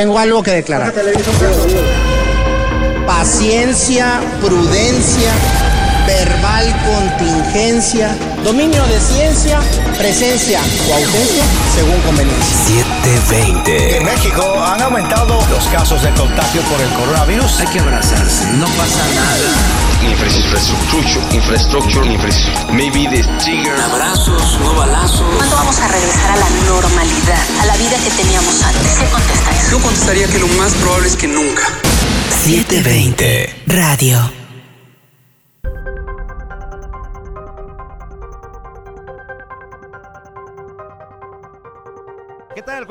Tengo algo que declarar. Paciencia, prudencia, verbal contingencia, dominio de ciencia, presencia o ausencia según conveniencia. 720. En México han aumentado los casos de contagio por el coronavirus. Hay que abrazarse, no pasa nada. Infrastructure, infrastructure, infrastructure. Maybe the trigger. Abrazos, no balazos. ¿Cuándo vamos a regresar a la normalidad, a la vida que teníamos antes? ¿Qué contesta eso? Yo contestaría que lo más probable es que nunca. 720. Radio.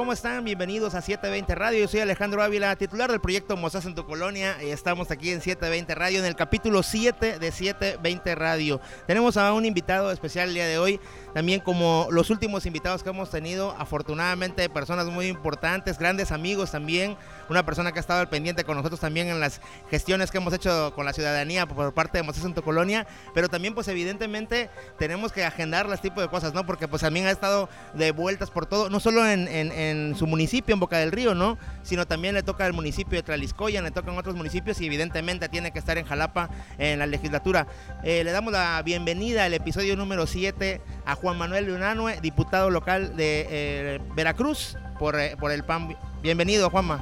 ¿Cómo están? Bienvenidos a 720 Radio. Yo soy Alejandro Ávila, titular del proyecto Mozas en tu Colonia. Y estamos aquí en 720 Radio, en el capítulo 7 de 720 Radio. Tenemos a un invitado especial el día de hoy. También como los últimos invitados que hemos tenido, afortunadamente personas muy importantes, grandes amigos también. Una persona que ha estado al pendiente con nosotros también en las gestiones que hemos hecho con la ciudadanía por parte de en tu Colonia. Pero también pues evidentemente tenemos que agendar este tipo de cosas, ¿no? Porque pues también ha estado de vueltas por todo, no solo en su municipio, en Boca del Río, ¿no? Sino también le toca al municipio de Traliscoya, le tocan otros municipios y evidentemente tiene que estar en Jalapa en la legislatura. Eh, le damos la bienvenida al episodio número 7 a Juan Manuel Lunanue, diputado local de eh, Veracruz por, eh, por el PAN. Bienvenido, Juanma.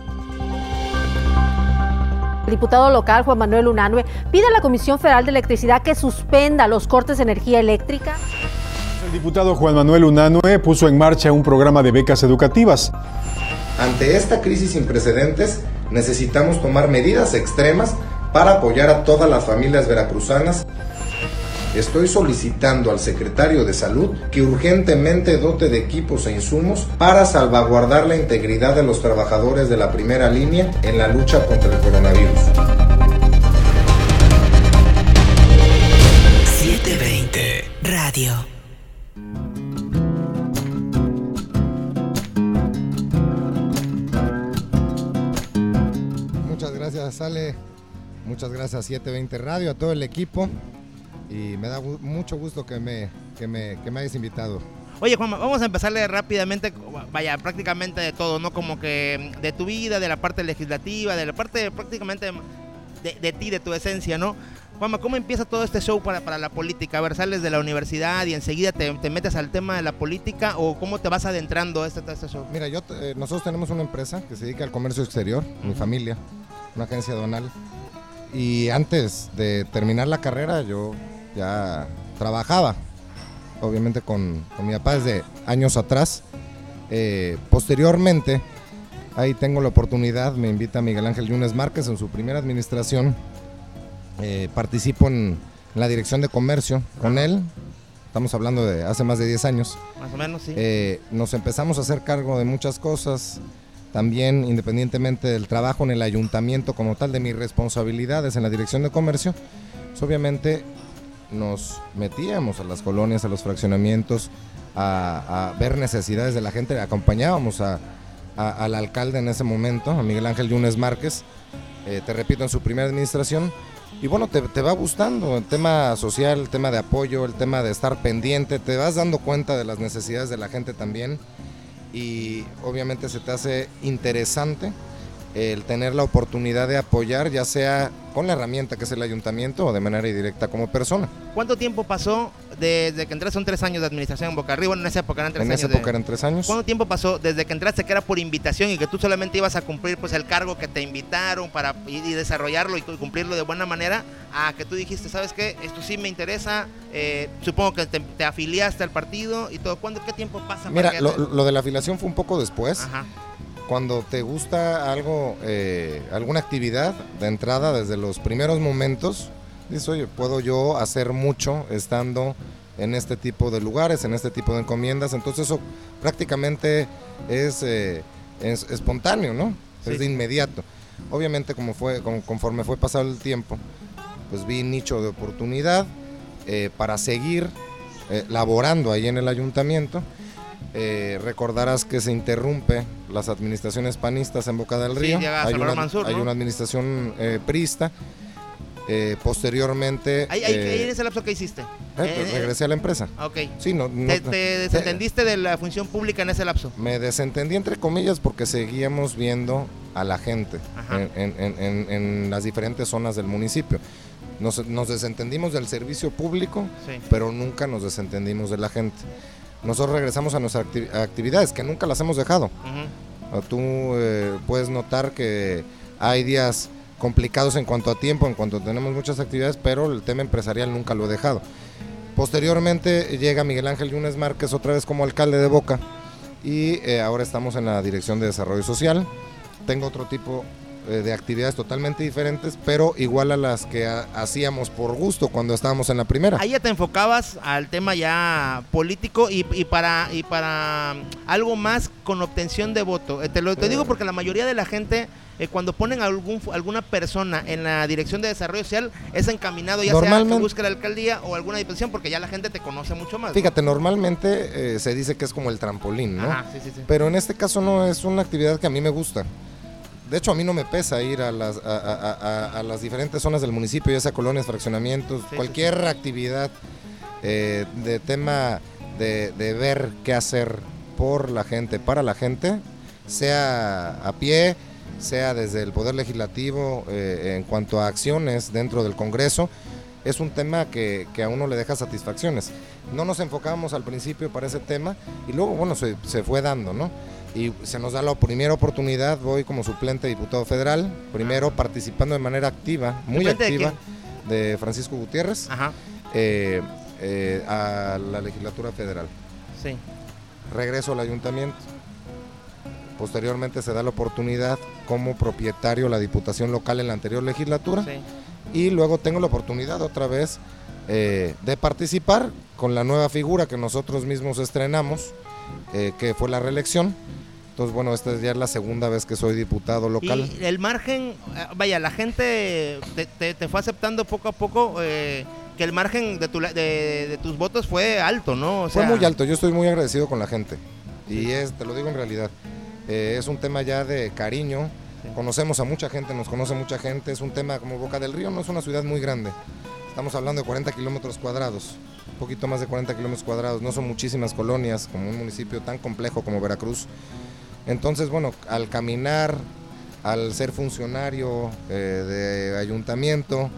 El diputado local Juan Manuel Unanue pide a la Comisión Federal de Electricidad que suspenda los cortes de energía eléctrica. El diputado Juan Manuel Unanue puso en marcha un programa de becas educativas. Ante esta crisis sin precedentes, necesitamos tomar medidas extremas para apoyar a todas las familias veracruzanas. Estoy solicitando al secretario de Salud que urgentemente dote de equipos e insumos para salvaguardar la integridad de los trabajadores de la primera línea en la lucha contra el coronavirus. 720. Radio. Muchas gracias, Ale. Muchas gracias, 720 Radio, a todo el equipo. Y me da mucho gusto que me, que me, que me hayas invitado. Oye, Juanma, vamos a empezarle rápidamente, vaya, prácticamente de todo, ¿no? Como que de tu vida, de la parte legislativa, de la parte prácticamente de, de ti, de tu esencia, ¿no? Juanma, ¿cómo empieza todo este show para, para la política? A ver, sales de la universidad y enseguida te, te metes al tema de la política o cómo te vas adentrando a este, a este show? Mira, yo, eh, nosotros tenemos una empresa que se dedica al comercio exterior, mi familia, una agencia aduanal. Y antes de terminar la carrera yo ya trabajaba, obviamente con, con mi papá desde años atrás. Eh, posteriormente, ahí tengo la oportunidad, me invita Miguel Ángel Yunes Márquez en su primera administración. Eh, participo en, en la dirección de comercio con él, estamos hablando de hace más de 10 años. Más o menos, sí. Eh, nos empezamos a hacer cargo de muchas cosas, también independientemente del trabajo en el ayuntamiento como tal, de mis responsabilidades en la dirección de comercio, pues obviamente nos metíamos a las colonias, a los fraccionamientos, a, ver necesidades de la gente, acompañábamos a- a- al alcalde en ese momento, a Miguel Ángel Yunes Márquez, eh, te repito, en su primera administración, y bueno, te, te va gustando el tema social, el tema de apoyo, el tema de estar pendiente, te vas dando cuenta de las necesidades de la gente también. Y obviamente se te hace interesante el tener la oportunidad de apoyar, ya sea con la herramienta que es el ayuntamiento o de manera indirecta como persona. ¿Cuánto tiempo pasó desde que entraste? Son tres años de administración en Boca Arriba. Bueno, en esa época eran tres En años. esa de- época eran tres años. ¿Cuánto tiempo pasó desde que entraste que era por invitación y que tú solamente ibas a cumplir pues el cargo que te invitaron para y, desarrollarlo y cu- cumplirlo de buena manera a que tú dijiste, ¿sabes qué? Esto sí me interesa, eh, supongo que te, te afiliaste al partido y todo. ¿Cuándo, ¿Qué tiempo pasa? Mira, para que lo, lo de la afiliación fue un poco después. Ajá. Cuando te gusta algo, eh, alguna actividad de entrada desde los primeros momentos, dices, oye, puedo yo hacer mucho estando en este tipo de lugares, en este tipo de encomiendas. Entonces eso prácticamente es, eh, es espontáneo, ¿no? Sí. Es de inmediato. Obviamente como fue, como- conforme fue pasado el tiempo, pues vi nicho de oportunidad eh, para seguir eh, laborando ahí en el ayuntamiento. Eh, recordarás que se interrumpe las administraciones panistas en Boca del Sí, Río. llega hay, una, Mansur, hay ¿no? una administración eh, prista. Eh, posteriormente Ahí, ahí- eh, en ese lapso que hiciste. eh, Eh, regresé a la empresa. eh, ok. Sí, no, no- ¿Te, te desentendiste de la función pública en ese lapso? me desentendí entre comillas porque seguíamos viendo a la gente en, en- en- en- en las diferentes zonas del municipio. Nos, nos desentendimos del servicio público, Sí. pero nunca nos desentendimos de la gente. Nosotros regresamos a nuestras acti- actividades, que nunca las hemos dejado. Ah, Tú eh, puedes notar que hay días complicados en cuanto a tiempo, en cuanto tenemos muchas actividades, pero el tema empresarial nunca lo he dejado. Posteriormente llega Miguel Ángel Yunes Márquez otra vez como alcalde de Boca y eh, ahora estamos en la Dirección de Desarrollo Social. Tengo otro tipo de actividades totalmente diferentes, pero igual a las que ha- hacíamos por gusto cuando estábamos en la primera. Ahí ya te enfocabas al tema ya político y, y para y para mm, algo más con obtención de voto. Eh, te lo te digo porque la mayoría de la gente eh, cuando ponen a algún alguna persona en la dirección de desarrollo social es encaminado ya sea que busque la alcaldía o alguna diputación porque ya la gente te conoce mucho más. ¿no? Fíjate, normalmente eh, se dice que es como el trampolín, ¿no? Ajá, sí, sí, sí. Pero en este caso no es una actividad que a mí me gusta. De hecho, a mí no me pesa ir a las, a, a- a- a las diferentes zonas del municipio, ya sea colonias, fraccionamientos, sí, cualquier actividad eh, de tema de, de ver qué hacer por la gente, para la gente, sea a pie, sea desde el Poder Legislativo, eh, en cuanto a acciones dentro del Congreso, es un tema que, que a uno le deja satisfacciones. No nos enfocábamos al principio para ese tema y luego, bueno, se, se fue dando, ¿no? Y se nos da la primera oportunidad, voy como suplente diputado federal, primero participando de manera activa, muy ¿Suplente de activa, de, Francisco Gutiérrez, Ajá, eh, eh, a la legislatura federal. sí. Regreso al ayuntamiento. Posteriormente se da la oportunidad como propietario de la diputación local en la anterior legislatura Sí. y luego tengo la oportunidad otra vez eh, de participar con la nueva figura que nosotros mismos estrenamos, que fue la reelección. Entonces, bueno, esta es ya la segunda vez que soy diputado local. Y el margen, eh, vaya, la gente te, te- te fue aceptando poco a poco eh, que el margen de, tu de, de tus votos fue alto, ¿no? O Fue muy alto, yo estoy muy agradecido con la gente. Y es, te lo digo en realidad, eh, es un tema ya de cariño. Conocemos a mucha gente, nos conoce mucha gente. Es un tema como Boca del Río, no es una ciudad muy grande. Estamos hablando de 40 kilómetros cuadrados, un poquito más de 40 kilómetros cuadrados. No son muchísimas colonias como un municipio tan complejo como Veracruz. Entonces, bueno, al caminar, al ser funcionario eh, de ayuntamiento,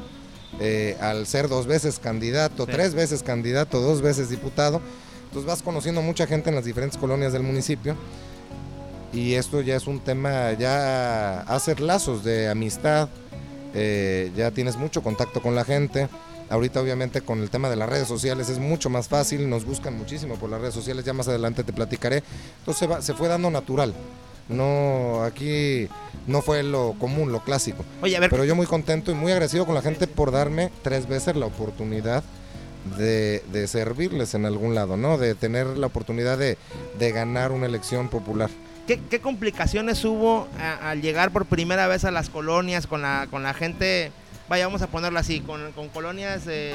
eh, al ser dos veces candidato, Sí. tres veces candidato, dos veces diputado, entonces vas conociendo mucha gente en las diferentes colonias del municipio y esto ya es un tema, ya hacer lazos de amistad, eh, ya tienes mucho contacto con la gente. Ahorita obviamente con el tema de las redes sociales es mucho más fácil, nos buscan muchísimo por las redes sociales, ya más adelante te platicaré. Entonces se, va- se fue dando natural. No, aquí no fue lo común, lo clásico. Oye, a ver, Pero yo muy contento y muy agradecido con la gente por darme tres veces la oportunidad de, de servirles en algún lado, ¿no? De tener la oportunidad de, de ganar una elección popular. ¿qué, qué complicaciones hubo al llegar por primera vez a las colonias con la, con la gente, vaya, vamos a ponerlo así, con, con colonias eh,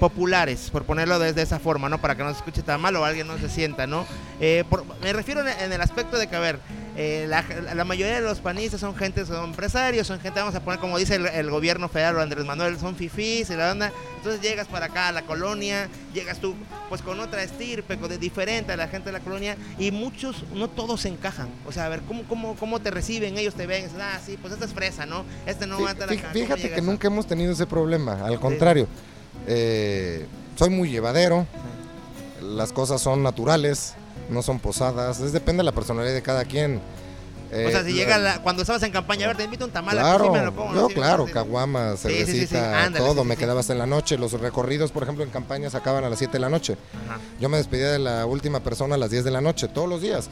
populares, por ponerlo de, de esa forma, ¿no? Para que no se escuche tan mal o alguien no se sienta, ¿no? Eh, por- me refiero en el aspecto de que, a ver, eh, la, la mayoría de los panistas son gente, son empresarios, son gente, vamos a poner como dice el, el gobierno federal o Andrés Manuel, son fifís y la onda. Entonces llegas para acá a la colonia, llegas tú pues con otra estirpe, con de diferente a la gente de la colonia y muchos, no todos se encajan. O sea, a ver, ¿cómo, cómo, cómo te reciben? Ellos te ven, dicen, ah, sí, pues esta es fresa, ¿no? Este no va a estar acá. ¿Cómo Fíjate que a- nunca hemos tenido ese problema, al contrario. eh, soy muy llevadero, las cosas son naturales, no son posadas, es, depende de la personalidad de cada quien. O sea, Eh, si llega la- cuando estabas en campaña, a ver, te invito un tamal, aquí Claro, sí me lo como, ¿no? yo Sí, claro, sí, sí. caguama, Sí, sí, sí, sí, cervecita, ándale, todo, sí, me sí, quedaba hasta en la noche. Los recorridos, por ejemplo, en campañas acaban a las 7 de la noche. Ajá. Yo me despedía de la última persona a las 10 de la noche, todos los días.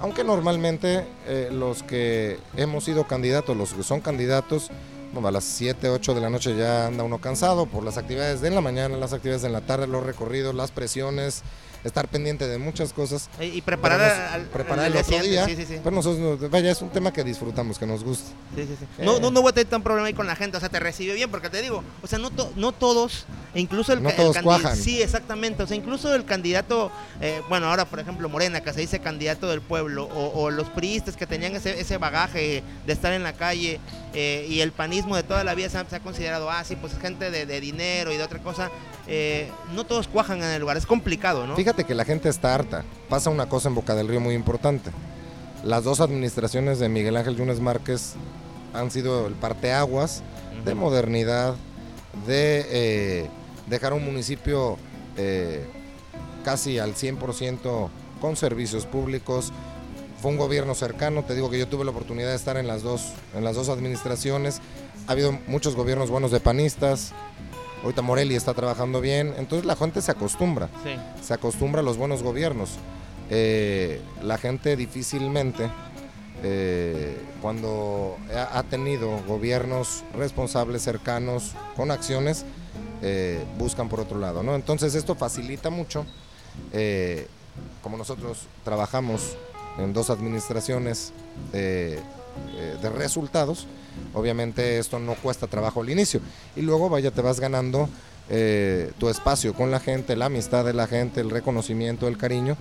Aunque normalmente eh, los que hemos sido candidatos, los que son candidatos, bueno, a las 7, 8 de la noche ya anda uno cansado por las actividades de la mañana, las actividades de la tarde, los recorridos, las presiones, estar pendiente de muchas cosas. Y, preparar al, preparar al el otro día. Sí, sí, sí. Pero nosotros, nos- vaya, es un tema que disfrutamos, que nos gusta. Sí, sí, sí. Eh. No, no, no voy a tener tan problema ahí con la gente, o sea, te recibe bien, porque te digo, o sea, no, to- no todos, e incluso el, No el todos cuajan. Sí, exactamente, o sea, incluso el candidato, eh, bueno, ahora por ejemplo Morena, que se dice candidato del pueblo, o, o los priistas que tenían ese, ese bagaje de estar en la calle, eh, y el panismo de toda la vida se ha, se ha considerado, ah, sí, pues es gente de, de dinero y de otra cosa, eh, no todos cuajan en el lugar, es complicado, ¿no? Fíjate que la gente está harta. Pasa una cosa en Boca del Río muy importante. las dos administraciones de Miguel Ángel Yunes Márquez han sido el parteaguas de modernidad, de eh, dejar un municipio casi al 100% con servicios públicos. Fue un gobierno cercano, te digo que yo tuve la oportunidad de estar en las dos, en las dos administraciones. Ha habido muchos gobiernos buenos de panistas. Ahorita Morelli está trabajando bien, entonces la gente se acostumbra, Sí. se acostumbra a los buenos gobiernos. Eh, la gente difícilmente, eh, cuando ha, tenido gobiernos responsables, cercanos, con acciones, eh, buscan por otro lado, ¿no? Entonces esto facilita mucho, como nosotros trabajamos en dos administraciones eh, de resultados, obviamente esto no cuesta trabajo al inicio. Y luego vaya te vas ganando eh, tu espacio con la gente, la amistad de la gente, el reconocimiento, el cariño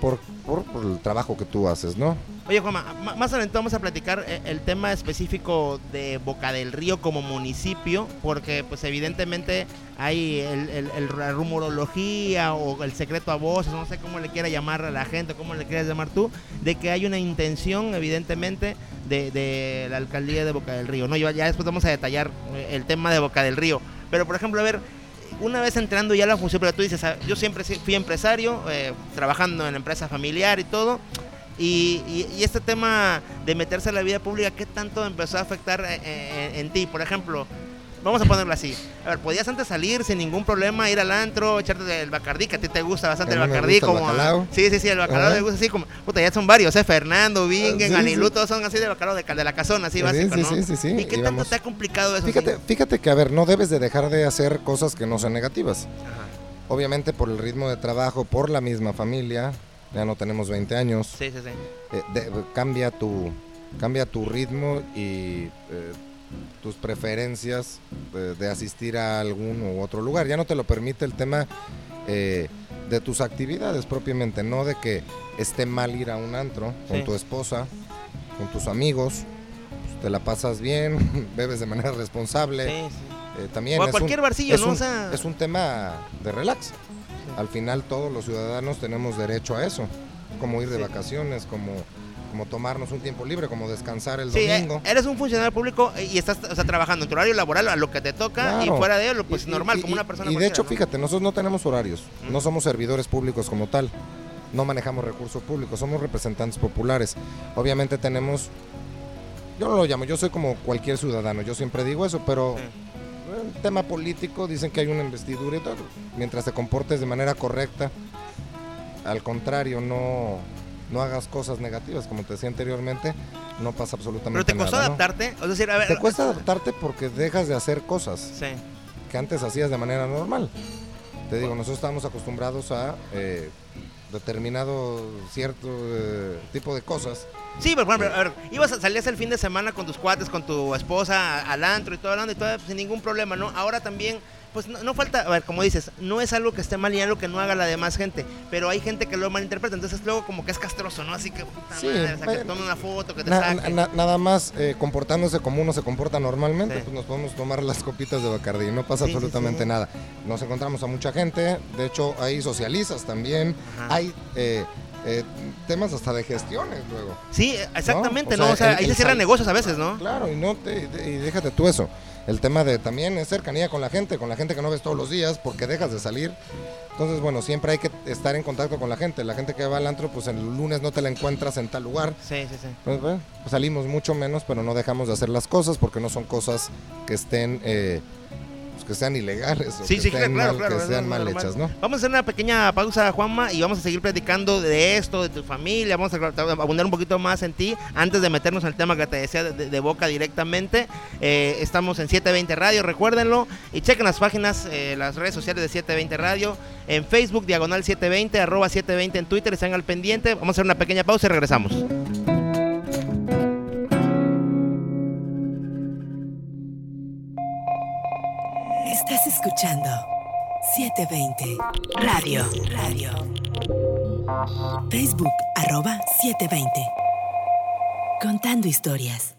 por, por- el trabajo que tú haces, ¿no? Oye, Juanma, ma- más adelante vamos a platicar eh, el tema específico de Boca del Río como municipio, porque pues evidentemente hay el, rumorología o el secreto a voces, no sé cómo le quiera llamar a la gente, cómo le quieras llamar tú, de que hay una intención evidentemente de, la alcaldía de Boca del Río. No, ya después vamos a detallar eh, el tema de Boca del Río, pero por ejemplo, a ver, una vez entrando ya a la función, pero tú dices, ah, yo siempre fui empresario, eh, trabajando en empresa familiar y todo, y, y- y este tema de meterse a la vida pública, ¿qué tanto empezó a afectar eh, eh, en, ti? Por ejemplo, vamos a ponerlo así. A ver, podías antes salir sin ningún problema, ir al antro, echarte el bacardí, que a ti te gusta bastante el bacardí. el como bacalao. sí, sí, sí, el bacalao me gusta así como. Puta, ya son varios, ¿eh? Fernando, Bingen, Sí, Anilú, sí. todos son así de bacalao de, de la casona, así Sí, básico, sí, ¿no? sí, sí, sí, ¿Y qué tanto te ha complicado eso? Fíjate, fíjate que, a ver, no debes de dejar de hacer cosas que no sean negativas. Ajá. Obviamente por el ritmo de trabajo, por la misma familia, ya no tenemos 20 años, Sí, sí, sí. eh, de- cambia, tu, cambia tu ritmo y eh, tus preferencias de, de asistir a algún u otro lugar. Ya no te lo permite el tema eh, de tus actividades propiamente, no de que esté mal ir a un antro con tu esposa, con tus amigos, pues, te la pasas bien, bebes de manera responsable. Sí, sí. Eh, también O a es cualquier un, barcillo, es ¿no? O un- sea- es un tema de relax. Al final todos los ciudadanos tenemos derecho a eso, como ir de vacaciones, como, como tomarnos un tiempo libre, como descansar el Sí, eh, domingo. eres un funcionario público y estás o sea, trabajando en tu horario laboral a lo que te toca y fuera de ello, pues Y- normal, y- como una persona Y de hecho, ¿no? fíjate, nosotros no tenemos horarios, no somos servidores públicos como tal, no manejamos recursos públicos, somos representantes populares. Obviamente tenemos, yo no lo llamo, yo soy como cualquier ciudadano, yo siempre digo eso, pero el tema político dicen que hay una investidura y todo, mientras te comportes de manera correcta, al contrario, no, no hagas cosas negativas, como te decía anteriormente, no pasa absolutamente Pero te costó nada. ¿no? adaptarte, es decir, a ver, Te cuesta adaptarte porque dejas de hacer cosas Sí. que antes hacías de manera normal. Te digo, nosotros estábamos acostumbrados a eh, determinado cierto eh, tipo de cosas. Sí, pero por ejemplo, a ver, ibas a salías el fin de semana con tus cuates, con tu esposa al antro y todo hablando y todo pues, sin ningún problema, ¿no? Ahora también, pues no, no falta, a ver, como dices, no es algo que esté mal y algo que no haga la demás gente, pero hay gente que lo malinterpreta, entonces luego como que es castroso, ¿no? Así que, puta Sí, madre, o sea, que bueno, tome una foto, que te Na- nada más eh, comportándose como uno se comporta normalmente, Sí. pues nos podemos tomar las copitas de Bacardí, no pasa Sí, absolutamente nada. Nos encontramos a mucha gente, de hecho ahí socializas también, Ajá. hay eh, eh, temas hasta de gestiones luego. Sí, exactamente, ¿no? ¿no? O sea, el- ahí el se cierran negocios a veces, ¿no? Claro, y no te, y déjate tú eso. El tema de también es cercanía con la gente, con la gente que no ves todos los días porque dejas de salir. Entonces, bueno, siempre hay que estar en contacto con la gente. La gente que va al antro, pues el lunes no te la encuentras en tal lugar. Sí, sí, sí. Pues, bueno, pues salimos mucho menos, pero no dejamos de hacer las cosas porque no son cosas que estén, eh, pues, que sean ilegales o Sí, que sí, claro, mal, claro. que sean mal hechas, ¿no? Vamos a hacer una pequeña pausa, Juanma, y vamos a seguir platicando de esto, de tu familia. Vamos a abundar un poquito más en ti antes de meternos el tema que te decía de, de boca directamente. Eh, estamos en 720 Radio, recuérdenlo. Y chequen las páginas, eh, las redes sociales de 720 Radio. En Facebook, diagonal 720, arroba 720 en Twitter. Están al pendiente. Vamos a hacer una pequeña pausa y regresamos. Escuchando 720 Radio. Radio. Facebook arroba 720. Contando historias.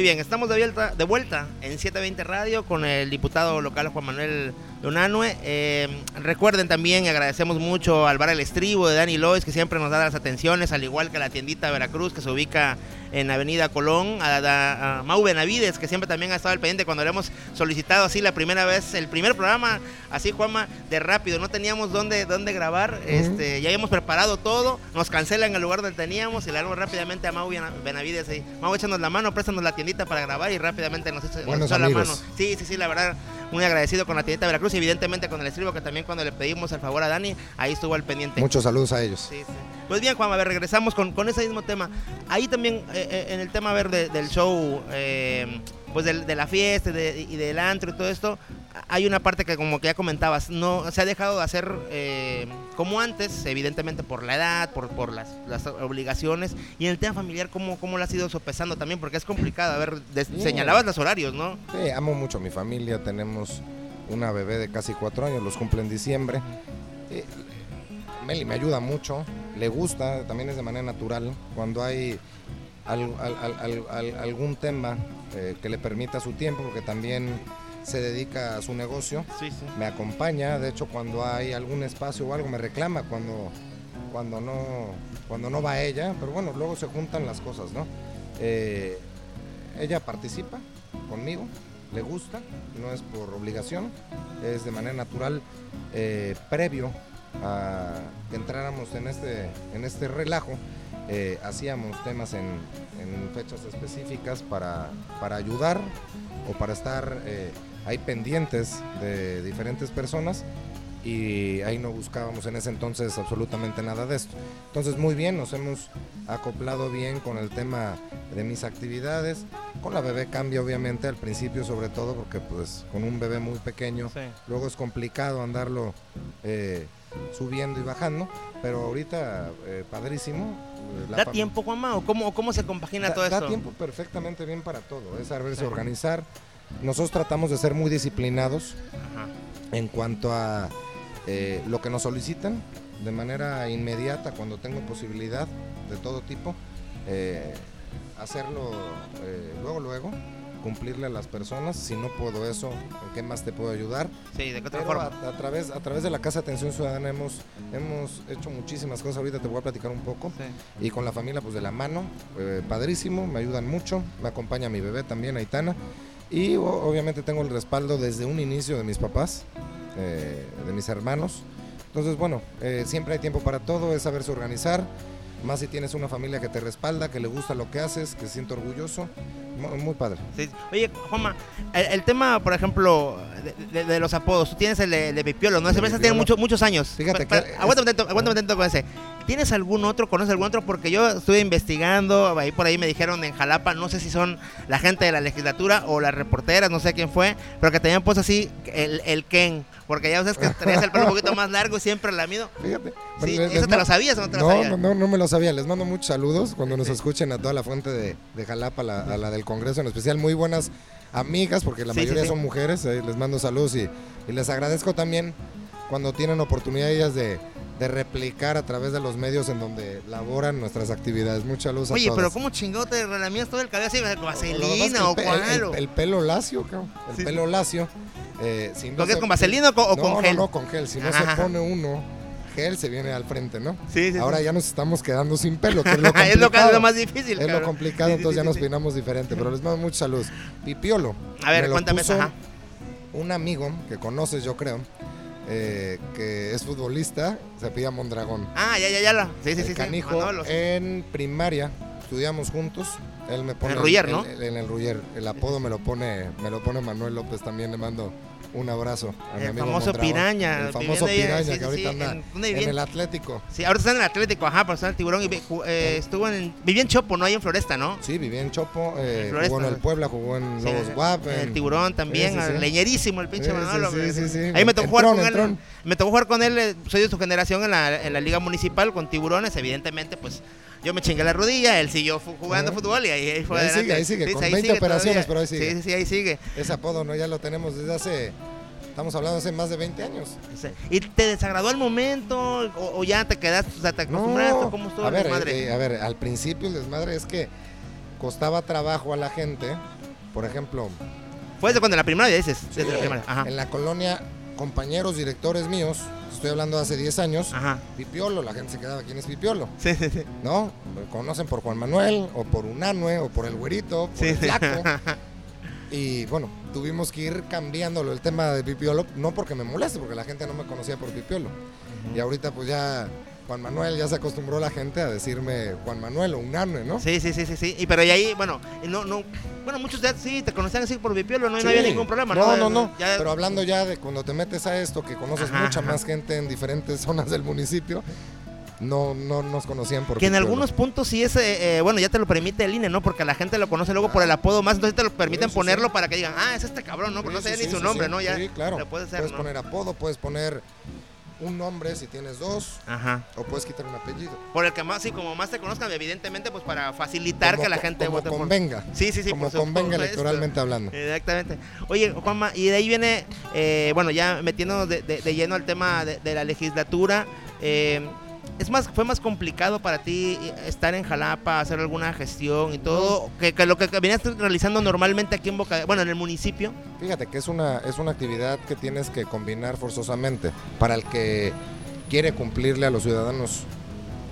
Muy bien, estamos de vuelta, de vuelta en 720 Radio con el diputado local Juan Manuel Lunanue. Eh, recuerden también, y agradecemos mucho al Bar El Estribo de Dani Lois, que siempre nos da las atenciones, al igual que a la tiendita Veracruz, que se ubica en Avenida Colón, a, a- Mau Benavides, que siempre también ha estado al pendiente cuando le hemos solicitado así la primera vez, el primer programa, así Juanma, de rápido, no teníamos dónde, dónde grabar, este, ya habíamos preparado todo, nos cancelan el lugar donde teníamos y le damos rápidamente a Mau Bena- Benavides ahí, Mau, échanos la mano, préstanos la tiendita para grabar y rápidamente nos, echa- nos echó la mano. Sí, sí, sí, la verdad, muy agradecido con la tiendita Veracruz y evidentemente con el estribo, que también cuando le pedimos el favor a Dani, ahí estuvo al pendiente. Muchos saludos a ellos. Sí, sí. Pues bien, Juan, a ver, regresamos con, con ese mismo tema. Ahí también, eh, eh, en el tema a ver, de- del show, eh, pues de la fiesta de- y del antro y todo esto, hay una parte que como que ya comentabas, no se ha dejado de hacer eh, como antes, evidentemente por la edad, por, por las, las obligaciones, y en el tema familiar, ¿cómo, cómo lo has ido sopesando también? Porque es complicado, a ver, Sí. señalabas los horarios, ¿no? Sí, amo mucho a mi familia. Tenemos una bebé de casi cuatro años, los cumple en diciembre. Eh, Meli me ayuda mucho, le gusta, también es de manera natural. Cuando hay al- al- al- al- al- algún tema eh, que le permita su tiempo, porque también se dedica a su negocio, Sí, sí. me acompaña. De hecho, cuando hay algún espacio o algo, me reclama cuando, cuando, no, cuando no va ella. Pero bueno, luego se juntan las cosas, ¿no? Eh, ella participa conmigo, le gusta, no es por obligación, es de manera natural, eh, previo a que entráramos en este, en este relajo, eh, hacíamos temas en, fechas específicas para, para ayudar o para estar eh, ahí pendientes de diferentes personas y ahí no buscábamos en ese entonces absolutamente nada de esto. Entonces muy bien, nos hemos acoplado bien con el tema de mis actividades. Con la bebé cambia obviamente al principio sobre todo porque pues con un bebé muy pequeño Sí. luego es complicado andarlo eh, subiendo y bajando, pero ahorita eh, padrísimo. eh, la ¿Da tiempo, Juanma? ¿O cómo, cómo se compagina Da- todo da esto? tiempo perfectamente bien para todo, es saberse Sí. organizar. Nosotros tratamos de ser muy disciplinados Ajá. en cuanto a eh, lo que nos solicitan de manera inmediata cuando tengo posibilidad de todo tipo, eh, hacerlo eh, luego, luego, cumplirle a las personas. Si no puedo eso, ¿en qué más te puedo ayudar? Sí, ¿de qué otra Pero forma? a, a través, a través de la Casa de Atención Ciudadana hemos, hemos hecho muchísimas cosas, ahorita te voy a platicar un poco. Sí. Y con la familia, pues de la mano, eh, padrísimo, me ayudan mucho, me acompaña mi bebé también, Aitana. Y o- obviamente tengo el respaldo desde un inicio de mis papás, eh, de mis hermanos. Entonces, bueno, eh, siempre hay tiempo para todo, es saberse organizar. Más si tienes una familia que te respalda, que le gusta lo que haces, que se siente orgulloso. Mu- Muy padre. Sí. Oye, Juanma, el, el tema, por ejemplo, de, de- de los apodos, tú tienes el de, de Pipiolo, ¿no? De ese tiene Pipiolo. mucho- muchos años. Fíjate Pa- que pa- es- Aguántame atento, aguántame con ese. ¿Tienes algún otro, conoces algún otro? Porque yo estuve investigando, ahí por ahí me dijeron en Jalapa, no sé si son la gente de la legislatura o las reporteras, no sé quién fue, pero que tenían pues así el, el Ken, porque ya sabes que tenías el pelo un poquito más largo y siempre lamido. Fíjate. Sí, les- ¿eso les te lo sabías o no te lo no, sabías? No, no, no me lo sabía. Les mando muchos saludos cuando nos escuchen a toda la fuente de, de Jalapa, la- a la del Congreso en especial. Muy buenas amigas, porque la sí, mayoría sí. son mujeres. eh, les mando saludos y, y les agradezco también cuando tienen oportunidad ellas de, de replicar a través de los medios en donde laboran nuestras actividades. Muchas saludos a Oye, pero ¿cómo chingado te relamías todo el cabello así, Lo que es que vaselina o cuál? el- o- El, el pelo lacio, cabrón. El Sí. pelo lacio. eh, si no ¿Con qué, se- con vaselina o con, no, con no, gel? No, con gel. Si no Ajá. se pone uno gel, se viene al frente, ¿no? Sí, sí, Ahora sí. ya nos estamos quedando sin pelo, que es lo es lo, que es lo más difícil. Es lo complicado, Sí, entonces ya nos peinamos diferente, pero les mando muchos saludos. Pipiolo. A ver, me lo cuéntame ajá. Un amigo que conoces, yo creo, eh, que es futbolista, se pilla Mondragón. Ah, ya, ya, ya. La. Sí, sí, El sí. sí. canijo, Manolo, sí. en primaria estudiamos juntos. Él me pone el Ruyer, ¿no? el- en el Ruyer. El apodo me lo pone, me lo pone Manuel López también. Le mando un abrazo a mi El amigo famoso Mondragón. Piraña, El famoso piraña sí, que sí, ahorita sí, anda en- ¿dónde en, el Atlético. Sí, ahorita está en el Atlético, ajá, pero está en el Tiburón y eh, estuvo en. Vivía en Chopo, ¿no? Ahí en Floresta, ¿no? Sí, vivía en Chopo, eh, En Floresta, jugó en el sí. Puebla, jugó en Sí, Lobos en- Guap. en el Tiburón también, Sí, sí, sí. leñerísimo el pinche Sí, sí, Manolo. sí, sí, sí. Ahí me tocó jugar con él. Me tocó jugar con él, eh, soy de su generación en la, en la Liga Municipal con Tiburones, evidentemente, pues yo me chingué la rodilla, él siguió jugando Ajá. fútbol y ahí, ahí fue Ahí adelante. sigue, ahí sigue, Sí, con ahí 20 sigue operaciones, todavía. pero ahí sigue. Sí, sí, sí, ahí sigue. Ese apodo no ya lo tenemos desde hace, estamos hablando hace más de 20 años. ¿Y te desagradó el momento o, o ya te quedaste, o sea, te acostumbraste? ¿Cómo estuvo a el ver, desmadre? eh, a ver, al principio el desmadre es que costaba trabajo a la gente, por ejemplo, Fue desde cuando la primaria dices, desde la primaria. Ajá. En la colonia, compañeros directores míos, estoy hablando de hace 10 años, Pipiolo, la gente se quedaba, ¿quién es Pipiolo? Sí, sí, sí. ¿No? Lo conocen por Juan Manuel, o por Unanue, o por el güerito, por Sí, el sí. flaco. Y bueno, tuvimos que ir cambiándolo el tema de Pipiolo, no porque me moleste, porque la gente no me conocía por Pipiolo. Y ahorita pues ya Juan Manuel, ya se acostumbró la gente a decirme Juan Manuel o Unanue, ¿no? Sí, sí, sí, sí, sí. Y pero y ahí, bueno, no, no, bueno, muchos ya sí te conocían así por Bipiolo, no, no había ningún problema, ¿no? No, no, no. Ya- Pero hablando ya de cuando te metes a esto, que conoces Ajá, mucha ajá. más gente en diferentes zonas del municipio, no, no nos conocían por que en algunos puntos sí es, eh, eh, bueno, ya te lo permite el INE, ¿no? Porque la gente lo conoce luego por el apodo más, entonces te lo permiten eso ponerlo sí. para que digan, ah, es este cabrón, ¿no? Porque no sé sí, ni su nombre. ¿no? Ya Sí, claro. puedes hacer, puedes ¿no? poner apodo, puedes poner un nombre si tienes dos, Ajá. o puedes quitar un apellido. Por el que más, sí, como más te conozcan, evidentemente, pues para facilitar Como que la gente como vote por- convenga. Sí, sí, sí. Como convenga supuesto. electoralmente hablando. Exactamente. Oye, Juanma, y de ahí viene, eh, bueno, ya metiéndonos de, de- de lleno al tema de, de la legislatura. eh, es más, fue más complicado para ti estar en Jalapa, hacer alguna gestión y todo, que, que lo que venías realizando normalmente aquí en Boca, bueno, en el municipio. Fíjate que es una, es una actividad que tienes que combinar forzosamente para el que quiere cumplirle a los ciudadanos.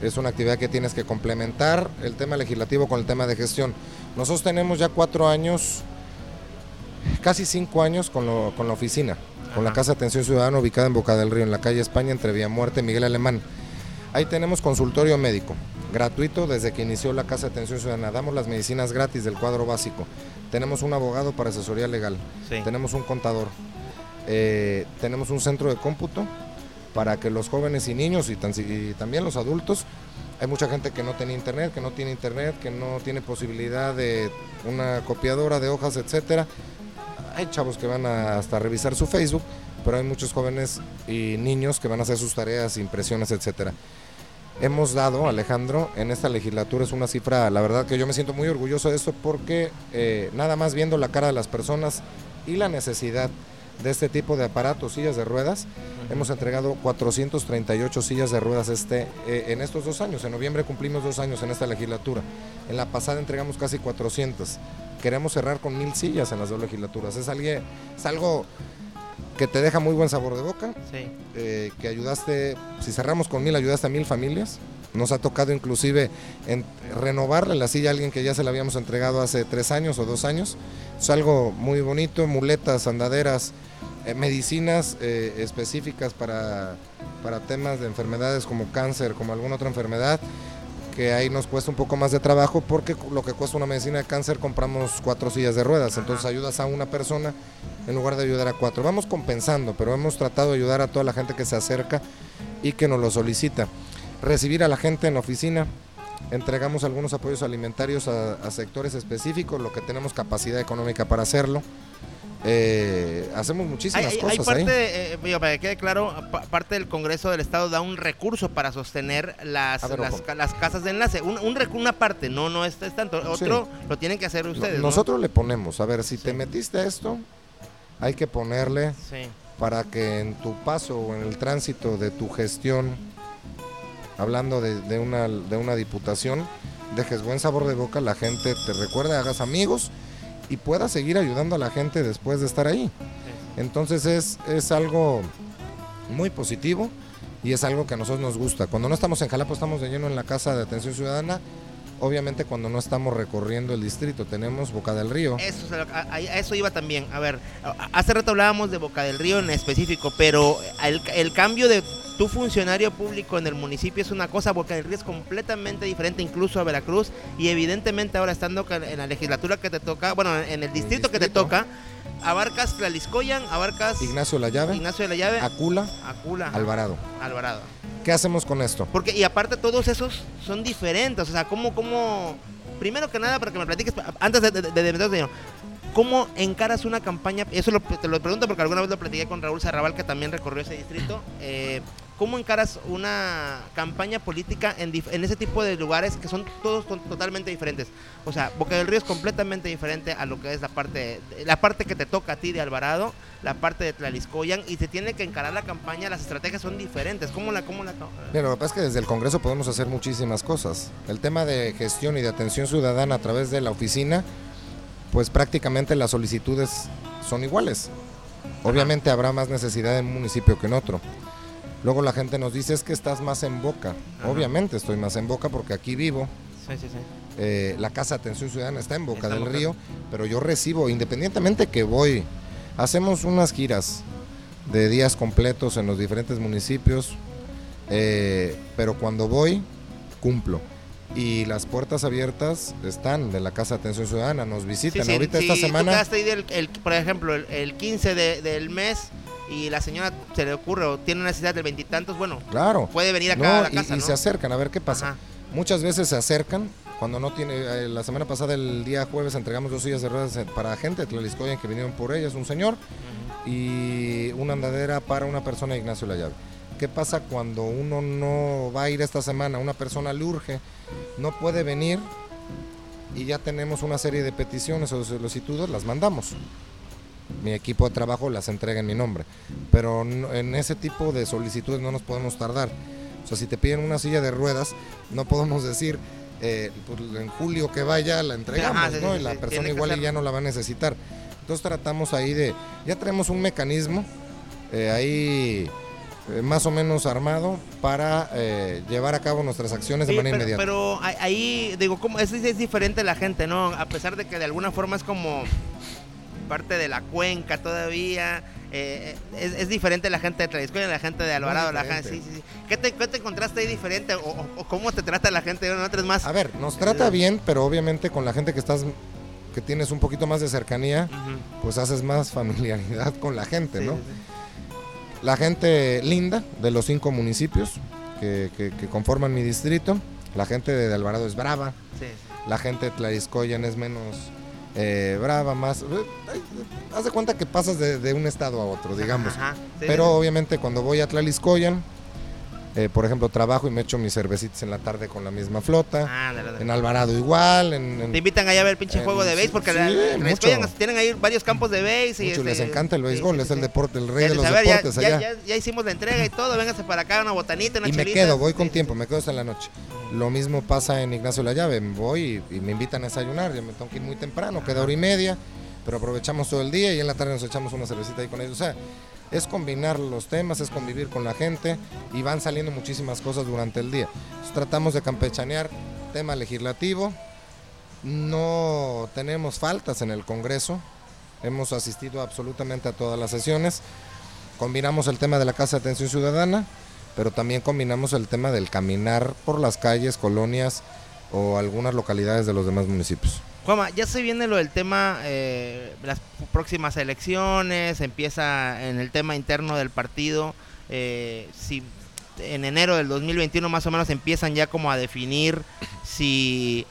Es una actividad que tienes que complementar el tema legislativo con el tema de gestión. Nosotros tenemos ya cuatro años, casi cinco años con, lo- con la oficina, con la Casa de Atención Ciudadana ubicada en Boca del Río, en la calle España, entre Villamuerte y Miguel Alemán. Ahí tenemos consultorio médico, gratuito desde que inició la Casa de Atención Ciudadana. Damos las medicinas gratis del cuadro básico. Tenemos un abogado para asesoría legal. Sí. Tenemos un contador. Eh, tenemos un centro de cómputo para que los jóvenes y niños y, tan- y también los adultos, hay mucha gente que no tiene internet, que no tiene internet, que no tiene posibilidad de una copiadora de hojas, etcétera. Hay chavos que van a hasta revisar su Facebook, pero hay muchos jóvenes y niños que van a hacer sus tareas, impresiones, etcétera. Hemos dado, Alejandro, en esta legislatura es una cifra, la verdad que yo me siento muy orgulloso de esto porque eh, nada más viendo la cara de las personas y la necesidad de este tipo de aparatos, sillas de ruedas, hemos entregado 438 sillas de ruedas este, eh, en estos dos años. En noviembre cumplimos dos años en esta legislatura. En la pasada entregamos casi 400. Queremos cerrar con mil sillas en las dos legislaturas. Es, alguien, es algo que te deja muy buen sabor de boca. Sí. eh, que ayudaste, si cerramos con mil, ayudaste a mil familias. Nos ha tocado inclusive en renovarle la silla a alguien que ya se la habíamos entregado hace tres años o dos años. Es algo muy bonito, muletas, andaderas, eh, medicinas eh, específicas para, para temas de enfermedades como cáncer, como alguna otra enfermedad, que ahí nos cuesta un poco más de trabajo porque lo que cuesta una medicina de cáncer compramos cuatro sillas de ruedas, entonces ayudas a una persona en lugar de ayudar a cuatro. Vamos compensando, pero hemos tratado de ayudar a toda la gente que se acerca y que nos lo solicita. Recibir a la gente en la oficina, entregamos algunos apoyos alimentarios a, a sectores específicos, lo que tenemos capacidad económica para hacerlo. Eh, hacemos muchísimas Hay, cosas hay parte, ahí. eh, para que quede claro, pa- parte del Congreso del Estado da un recurso para sostener las, ver, las, casas de enlace. Un, una parte, no, no es, es tanto. Otro lo tienen que hacer ustedes. ¿no? Nosotros le ponemos, a ver, si te metiste a esto, hay que ponerle Sí. para que en tu paso o en el tránsito de tu gestión, hablando de, de una, de una diputación, dejes buen sabor de boca, la gente te recuerde, hagas amigos y puedas seguir ayudando a la gente después de estar ahí. Entonces es, es algo muy positivo y es algo que a nosotros nos gusta. Cuando no estamos en Jalapa, estamos de lleno en la Casa de Atención Ciudadana. Obviamente cuando no estamos recorriendo el distrito, tenemos Boca del Río. Eso, eso iba también. A ver, hace rato hablábamos de Boca del Río en específico, pero el, el cambio de tu funcionario público en el municipio es una cosa, Río es completamente diferente incluso a Veracruz y evidentemente ahora estando en la legislatura que te toca, bueno, en el distrito, que te toca, abarcas Tlaliscoyan, abarcas Ignacio La Llave, Ignacio de la Llave, Acula, Acula, Alvarado. Alvarado. ¿Qué hacemos con esto? Porque, y aparte todos esos son diferentes, o sea, ¿cómo, cómo, primero que nada, para que me platiques, antes de, de, de, de de lleno, ¿cómo encaras una campaña? Eso lo- te lo pregunto porque alguna vez lo platiqué con Raúl Sarrabal, que también recorrió ese distrito. eh, ¿cómo encaras una campaña política en, ese tipo de lugares que son todos to- totalmente diferentes? O sea, Boca del Río es completamente diferente a lo que es la parte, la parte que te toca a ti de Alvarado, la parte de Tlaliscoyan, y se tiene que encarar la campaña, las estrategias son diferentes. ¿Cómo la, cómo la, Mira, lo que pasa es que desde el Congreso podemos hacer muchísimas cosas. El tema de gestión y de atención ciudadana a través de la oficina, pues prácticamente las solicitudes son iguales. Obviamente habrá más necesidad en un municipio que en otro. Luego la gente nos dice es que estás más en boca. Ajá. Obviamente estoy más en boca porque aquí vivo. Sí, sí, sí. Eh, la Casa de Atención Ciudadana está en Boca Está del Boca. Río, pero yo recibo, independientemente que voy, hacemos unas giras de días completos en los diferentes municipios, eh, pero cuando voy, cumplo. Y las puertas abiertas están de la Casa de Atención Ciudadana, nos visitan. Sí, sí, Ahorita si esta semana... ahí del- el- por ejemplo, el, el 15 de- del mes y la señora se le ocurre o tiene una necesidad del veintitantos, bueno, Claro. puede venir acá No, a la y- casa, y, ¿no? se acercan a ver qué pasa. Ajá. Muchas veces se acercan cuando no tiene. eh, la semana pasada, el día jueves, entregamos dos sillas de ruedas para gente de que vinieron por ellas, un señor, y una andadera para una persona Ignacio La Llave. ¿Qué pasa cuando uno no va a ir esta semana? Una persona le urge, no puede venir y ya tenemos una serie de peticiones o solicitudes, las mandamos. Mi equipo de trabajo las entrega en mi nombre. Pero en ese tipo de solicitudes no nos podemos tardar. O sea, si te piden una silla de ruedas, no podemos decir eh, pues, en julio que vaya la entregamos, Ajá, sí, ¿no? sí, y la sí, persona igual y ya no la va a necesitar. Entonces tratamos ahí de, ya tenemos un mecanismo eh, ahí eh, más o menos armado para eh, llevar a cabo nuestras acciones de manera pero, inmediata. pero ahí- ahí, digo, como es, es diferente la gente, ¿no? A pesar de que de alguna forma es como parte de la cuenca todavía. eh, es, es diferente la gente de Tlaxcala, la gente de Alvarado, la gente, sí, sí, sí. ¿Qué te, qué te encontraste ahí diferente o, cómo te trata la gente? ¿No es más? A ver, nos trata bien, pero obviamente con la gente que estás que tienes un poquito más de cercanía, pues haces más familiaridad con la gente, ¿no? La gente linda de los cinco municipios que, que- que conforman mi distrito, la gente de Alvarado es brava, la gente de Tlariscoyan es menos eh, brava, más... eh, Haz de cuenta que pasas de, de un estado a otro, digamos. Ajá, sí, Pero sí, obviamente cuando voy a Tlariscoyan, eh, por ejemplo, trabajo y me echo mis cervecitas en la tarde con la misma flota. sí. Ándale, ándale. En Alvarado igual, en, en- Te invitan allá a ver el pinche en- juego de béis porque sí, la- mucho. Tienen ahí varios campos de béis. y mucho, les este, encanta el béisbol, sí, es el deporte, el Ya rey de los deportes ya, allá. ya- ya hicimos la entrega y todo, véngase para acá, una botanita, una y me quedo, voy con tiempo, me quedo hasta la noche. Lo mismo pasa en Ignacio La Llave, voy y, y me invitan a desayunar, yo me tengo que ir muy temprano, queda hora y media, pero aprovechamos todo el día y en la tarde nos echamos una cervecita ahí con ellos. O sea, es combinar los temas, es convivir con la gente y van saliendo muchísimas cosas durante el día. Tratamos de campechanear tema legislativo, no tenemos faltas en el Congreso, hemos asistido absolutamente a todas las sesiones, combinamos el tema de la Casa de Atención Ciudadana, pero también combinamos el tema del caminar por las calles, colonias o algunas localidades de los demás municipios. Ya se viene lo del tema, eh, las próximas elecciones, empieza en el tema interno del partido. eh, si en enero del 2021 más o menos empiezan ya como a definir si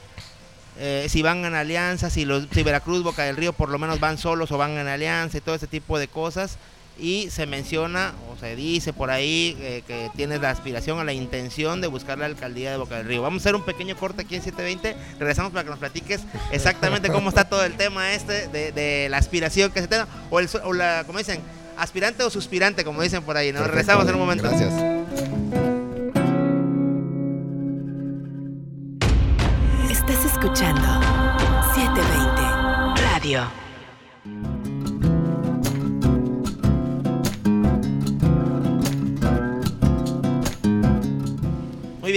eh, si van en alianza, si, los, si Veracruz, Boca del Río por lo menos van solos o van en alianza y todo ese tipo de cosas. Y se menciona o se dice por ahí eh, que tienes la aspiración o la intención de buscar la alcaldía de Boca del Río. Vamos a hacer un pequeño corte aquí en 720. Regresamos para que nos platiques exactamente cómo está todo el tema este de, de la aspiración que se tenga. O, el, o la, como dicen, aspirante o suspirante, como dicen por ahí. ¿no? Perfecto. Regresamos en un momento. Gracias. Estás escuchando 720 Radio.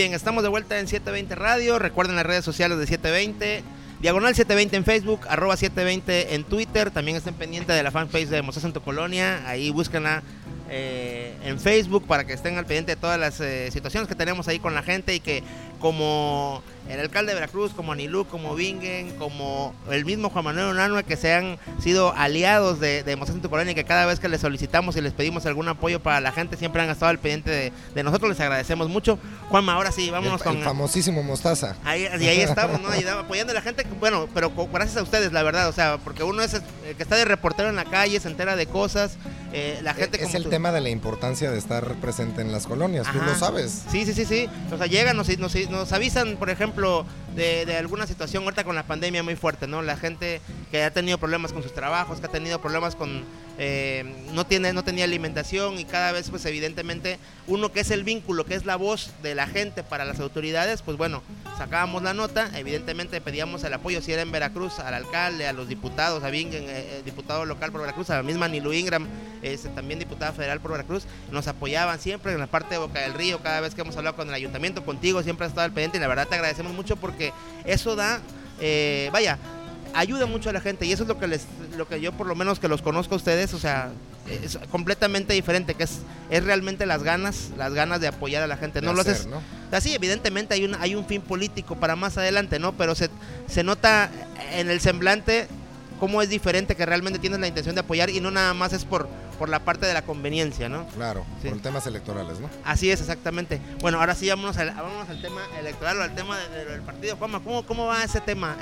Bien, estamos de vuelta en 720 Radio. Recuerden las redes sociales de 720. Diagonal 720 en Facebook, arroba 720 en Twitter. También estén pendientes de la fanpage de Mozas en tu Colonia. Ahí búsquenla eh, en Facebook para que estén al pendiente de todas las eh, situaciones que tenemos ahí con la gente y que como el alcalde de Veracruz, como Anilú, como Bingen, como el mismo Juan Manuel Unanue, que se han sido aliados de, de tu colonia y que cada vez que les solicitamos y les pedimos algún apoyo para la gente, siempre han estado al pendiente de, de nosotros, les agradecemos mucho. Juanma, ahora sí, vámonos el, con... El famosísimo Mostaza. Ahí, y ahí estamos, ¿no? Apoyando a la gente, bueno, pero gracias a ustedes, la verdad, o sea, porque uno es el que está de reportero en la calle, se entera de cosas, eh, la gente... Es, como el tú- tema de la importancia de estar presente en las colonias, tú Ajá. lo sabes. Sí, sí, sí, sí. O sea, llegan, nos, nos, nos avisan, por ejemplo, de, alguna situación ahorita con la pandemia muy fuerte, ¿no? La gente que ha tenido problemas con sus trabajos, que ha tenido problemas con... eh, no, tiene, no tenía alimentación y cada vez, pues evidentemente, uno que es el vínculo, que es la voz de la gente para las autoridades, pues bueno, sacábamos la nota, evidentemente pedíamos el apoyo, si era en Veracruz, al alcalde, a los diputados, a Bingen, eh, eh, diputado local por Veracruz, a la misma Nilu Ingram, este, también diputada federal por Veracruz, nos apoyaban siempre en la parte de Boca del Río, cada vez que hemos hablado con el ayuntamiento, contigo, siempre has estado al pendiente y la verdad te agradecemos mucho porque eso da, eh, vaya, ayuda mucho a la gente y eso es lo que les, lo que yo por lo menos que los conozco a ustedes, o sea, es completamente diferente, que es, es realmente las ganas, las ganas de apoyar a la gente. No lo haces, ¿no? Así, evidentemente hay un, hay un fin político para más adelante, ¿no? Pero se, se nota en el semblante cómo es diferente que realmente tienes la intención de apoyar y no nada más es por, por la parte de la conveniencia, ¿no? Claro, Sí. por temas electorales, ¿no? Así es, exactamente. Bueno, ahora sí vámonos al, vámonos al tema electoral o al tema de- de- del partido. Juanma, ¿cómo, ¿cómo va ese tema?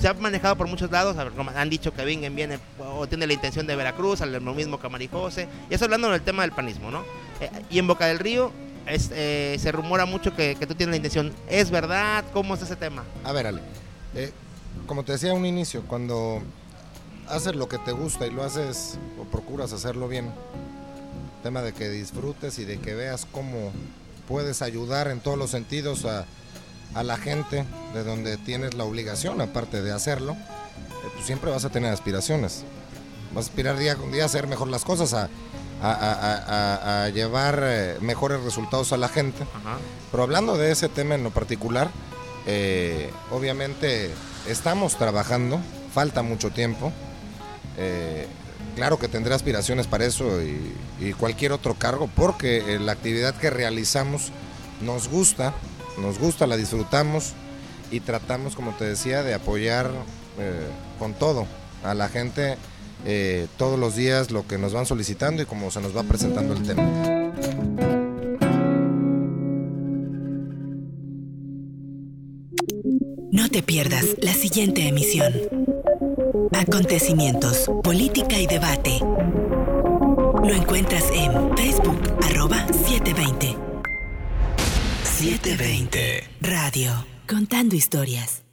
Se ha manejado por muchos lados, a ver, han dicho que Bingen viene o tiene la intención de Veracruz, al mismo que Marijose, y eso hablando del tema del panismo, ¿no? Eh, y en Boca del Río es, eh, se rumora mucho que, que tú tienes la intención. ¿Es verdad? ¿Cómo es ese tema? A ver, Ale, eh, como te decía un inicio, cuando haces lo que te gusta y lo haces o procuras hacerlo bien, tema de que disfrutes y de que veas cómo puedes ayudar en todos los sentidos a, a la gente de donde tienes la obligación, aparte de hacerlo, eh, pues siempre vas a tener aspiraciones. Vas a aspirar día con día a hacer mejor las cosas, a, a- a- llevar eh, mejores resultados a la gente. Ajá. Pero hablando de ese tema en lo particular, eh, obviamente estamos trabajando, falta mucho tiempo. Eh, claro que tendré aspiraciones para eso y, y cualquier otro cargo, porque eh, la actividad que realizamos nos gusta, nos gusta, la disfrutamos y tratamos, como te decía, de apoyar eh, con todo a la gente todos los días lo que nos van solicitando y como se nos va presentando el tema. No te pierdas la siguiente emisión. Acontecimientos, política y debate. Lo encuentras en Facebook, arroba 720. 720. Radio, contando historias.